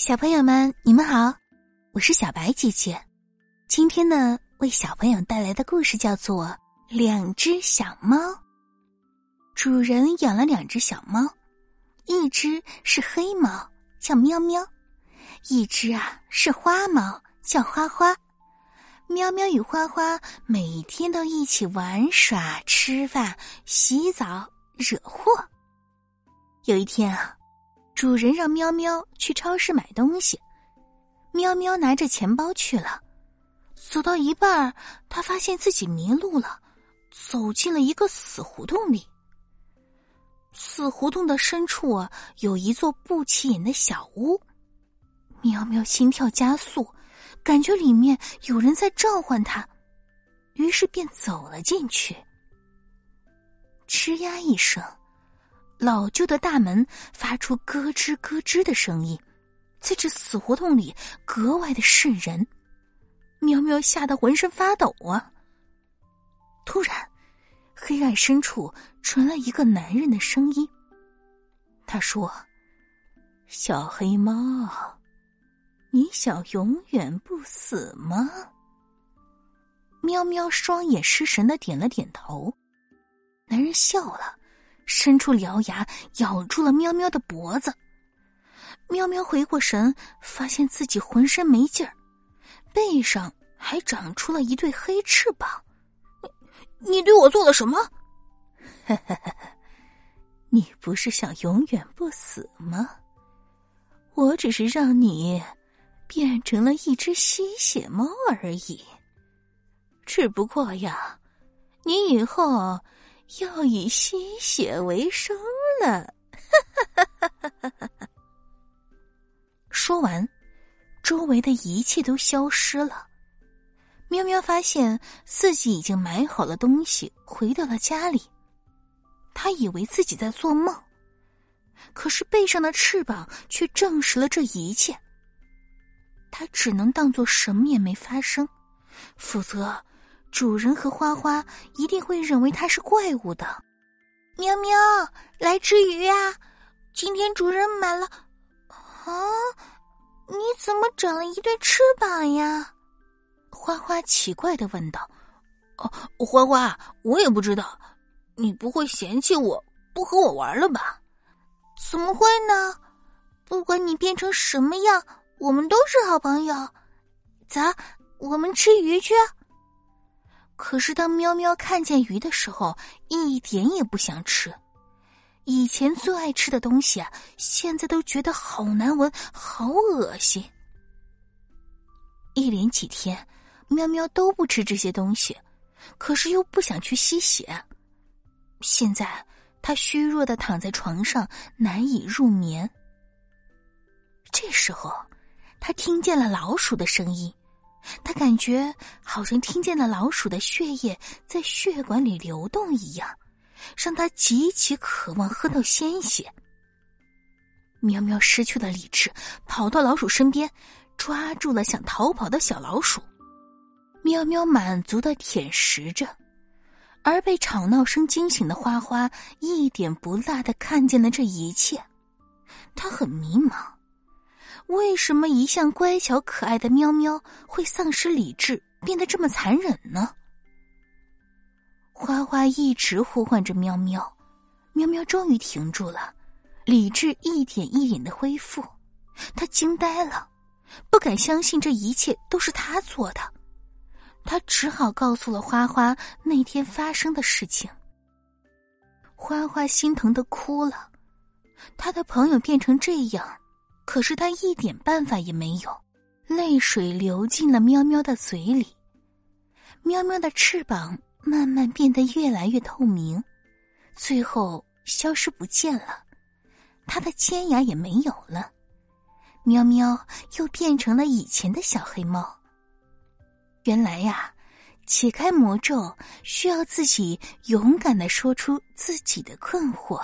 小朋友们，你们好，我是小白姐姐。今天呢，为小朋友带来的故事叫做《两只小猫》。主人养了两只小猫，一只是黑猫，叫喵喵；一只啊是花猫，叫花花。喵喵与花花每天都一起玩耍、吃饭、洗澡、惹祸。有一天啊。主人让喵喵去超市买东西，喵喵拿着钱包去了。走到一半儿，他发现自己迷路了，走进了一个死胡同里。死胡同的深处啊，有一座不起眼的小屋。喵喵心跳加速，感觉里面有人在召唤他，于是便走了进去。吱呀一声。老旧的大门发出咯吱咯吱的声音，在这死胡同里格外的瘆人。喵喵吓得浑身发抖啊！突然，黑暗深处传来一个男人的声音。他说：“小黑猫，你想永远不死吗？”喵喵双眼失神的点了点头。男人笑了。伸出獠牙咬住了喵喵的脖子，喵喵回过神，发现自己浑身没劲儿，背上还长出了一对黑翅膀。你你对我做了什么？你不是想永远不死吗？我只是让你变成了一只吸血猫而已。只不过呀，你以后。要以吸血为生了，说完，周围的一切都消失了。喵喵发现自己已经买好了东西，回到了家里。他以为自己在做梦，可是背上的翅膀却证实了这一切。他只能当做什么也没发生，否则。主人和花花一定会认为它是怪物的。喵喵，来吃鱼呀！今天主人买了。啊，你怎么长了一对翅膀呀？花花奇怪的问道。哦，花花，我也不知道。你不会嫌弃我不和我玩了吧？怎么会呢？不管你变成什么样，我们都是好朋友。走，我们吃鱼去。可是，当喵喵看见鱼的时候，一点也不想吃。以前最爱吃的东西啊，现在都觉得好难闻、好恶心。一连几天，喵喵都不吃这些东西，可是又不想去吸血。现在，他虚弱的躺在床上，难以入眠。这时候，他听见了老鼠的声音。他感觉好像听见了老鼠的血液在血管里流动一样，让他极其渴望喝到鲜血。喵喵失去了理智，跑到老鼠身边，抓住了想逃跑的小老鼠。喵喵满足的舔食着，而被吵闹声惊醒的花花一点不落的看见了这一切，他很迷茫。为什么一向乖巧可爱的喵喵会丧失理智，变得这么残忍呢？花花一直呼唤着喵喵，喵喵终于停住了，理智一点一点的恢复。他惊呆了，不敢相信这一切都是他做的。他只好告诉了花花那天发生的事情。花花心疼的哭了，他的朋友变成这样。可是他一点办法也没有，泪水流进了喵喵的嘴里，喵喵的翅膀慢慢变得越来越透明，最后消失不见了，它的尖牙也没有了，喵喵又变成了以前的小黑猫。原来呀，解开魔咒需要自己勇敢的说出自己的困惑。